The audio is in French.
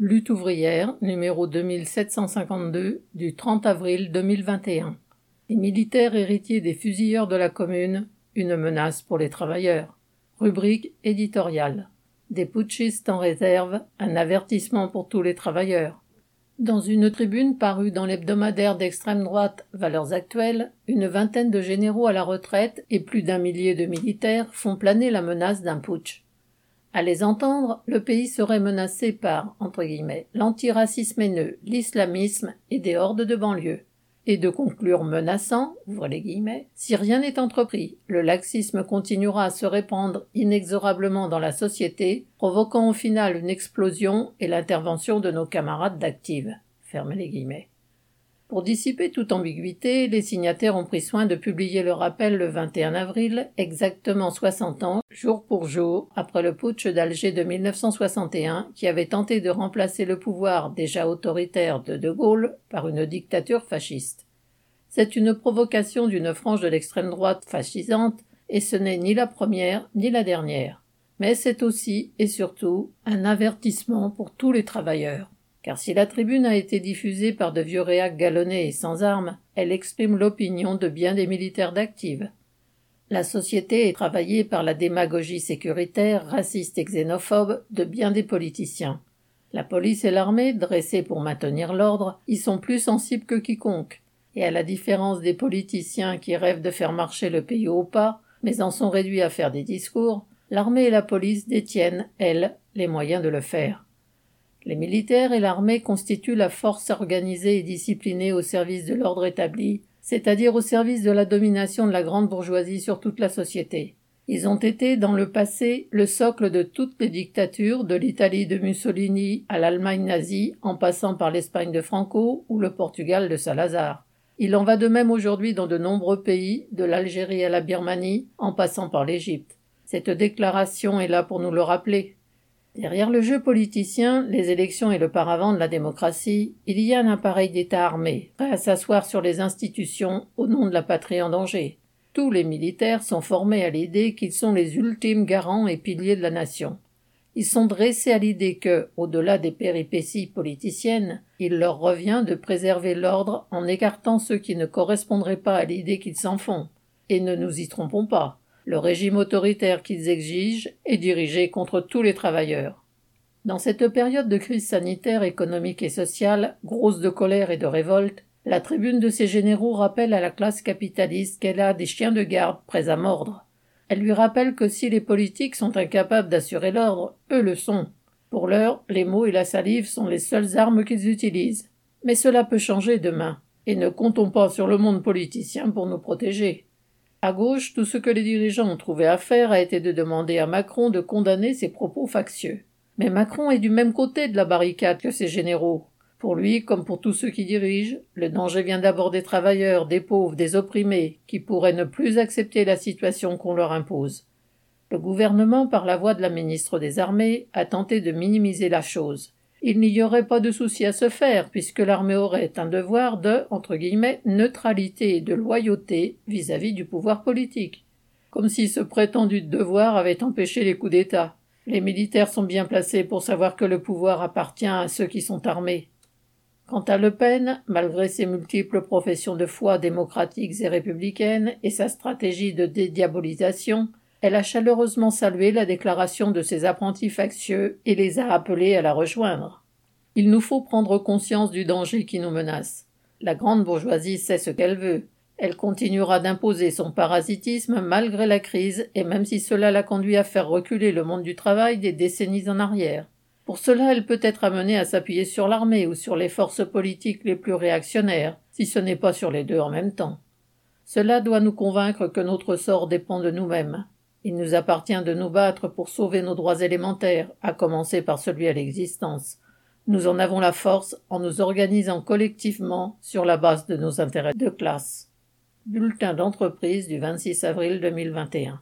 Lutte ouvrière, numéro 2752, du 30 avril 2021. Les militaires héritiers des fusilleurs de la commune, une menace pour les travailleurs. Rubrique éditoriale. Des putschistes en réserve, un avertissement pour tous les travailleurs. Dans une tribune parue dans l'hebdomadaire d'extrême droite Valeurs actuelles, une vingtaine de généraux à la retraite et plus d'un millier de militaires font planer la menace d'un putsch. À les entendre, le pays serait menacé par, entre guillemets, l'antiracisme haineux, l'islamisme et des hordes de banlieue. Et de conclure menaçant, si rien n'est entrepris, le laxisme continuera à se répandre inexorablement dans la société, provoquant au final une explosion et l'intervention de nos camarades d'active. Pour dissiper toute ambiguïté, les signataires ont pris soin de publier le rappel le 21 avril, exactement 60 ans, jour pour jour, après le putsch d'Alger de 1961, qui avait tenté de remplacer le pouvoir déjà autoritaire de De Gaulle par une dictature fasciste. C'est une provocation d'une frange de l'extrême droite fascisante, et ce n'est ni la première ni la dernière. Mais c'est aussi et surtout un avertissement pour tous les travailleurs car si la tribune a été diffusée par de vieux réacs galonnés et sans armes, elle exprime l'opinion de bien des militaires d'active. La société est travaillée par la démagogie sécuritaire, raciste et xénophobe de bien des politiciens. La police et l'armée, dressées pour maintenir l'ordre, y sont plus sensibles que quiconque. Et à la différence des politiciens qui rêvent de faire marcher le pays au pas, mais en sont réduits à faire des discours, l'armée et la police détiennent, elles, les moyens de le faire. Les militaires et l'armée constituent la force organisée et disciplinée au service de l'ordre établi, c'est-à-dire au service de la domination de la grande bourgeoisie sur toute la société. Ils ont été, dans le passé, le socle de toutes les dictatures, de l'Italie de Mussolini à l'Allemagne nazie, en passant par l'Espagne de Franco ou le Portugal de Salazar. Il en va de même aujourd'hui dans de nombreux pays, de l'Algérie à la Birmanie, en passant par l'Égypte. Cette déclaration est là pour nous le rappeler. Derrière le jeu politicien, les élections et le paravent de la démocratie, il y a un appareil d'État armé, prêt à s'asseoir sur les institutions au nom de la patrie en danger. Tous les militaires sont formés à l'idée qu'ils sont les ultimes garants et piliers de la nation. Ils sont dressés à l'idée que, au-delà des péripéties politiciennes, il leur revient de préserver l'ordre en écartant ceux qui ne correspondraient pas à l'idée qu'ils s'en font. Et ne nous y trompons pas. Le régime autoritaire qu'ils exigent est dirigé contre tous les travailleurs. Dans cette période de crise sanitaire, économique et sociale, grosse de colère et de révolte, la tribune de ces généraux rappelle à la classe capitaliste qu'elle a des chiens de garde prêts à mordre. Elle lui rappelle que si les politiques sont incapables d'assurer l'ordre, eux le sont. Pour l'heure, les mots et la salive sont les seules armes qu'ils utilisent. Mais cela peut changer demain, et ne comptons pas sur le monde politicien pour nous protéger. À gauche, tout ce que les dirigeants ont trouvé à faire a été de demander à Macron de condamner ses propos factieux. Mais Macron est du même côté de la barricade que ses généraux. Pour lui, comme pour tous ceux qui dirigent, le danger vient d'abord des travailleurs, des pauvres, des opprimés, qui pourraient ne plus accepter la situation qu'on leur impose. Le gouvernement, par la voix de la ministre des Armées, a tenté de minimiser la chose. Il n'y aurait pas de souci à se faire, puisque l'armée aurait un devoir de entre guillemets, neutralité et de loyauté vis-à-vis du pouvoir politique. Comme si ce prétendu devoir avait empêché les coups d'État. Les militaires sont bien placés pour savoir que le pouvoir appartient à ceux qui sont armés. Quant à Le Pen, malgré ses multiples professions de foi démocratiques et républicaines et sa stratégie de dédiabolisation, elle a chaleureusement salué la déclaration de ses apprentis factieux et les a appelés à la rejoindre. Il nous faut prendre conscience du danger qui nous menace. La grande bourgeoisie sait ce qu'elle veut. Elle continuera d'imposer son parasitisme malgré la crise et même si cela l'a conduit à faire reculer le monde du travail des décennies en arrière. Pour cela, elle peut être amenée à s'appuyer sur l'armée ou sur les forces politiques les plus réactionnaires, si ce n'est pas sur les deux en même temps. Cela doit nous convaincre que notre sort dépend de nous-mêmes. Il nous appartient de nous battre pour sauver nos droits élémentaires, à commencer par celui à l'existence. Nous en avons la force en nous organisant collectivement sur la base de nos intérêts de classe. Bulletin d'entreprise du 26 avril 2021.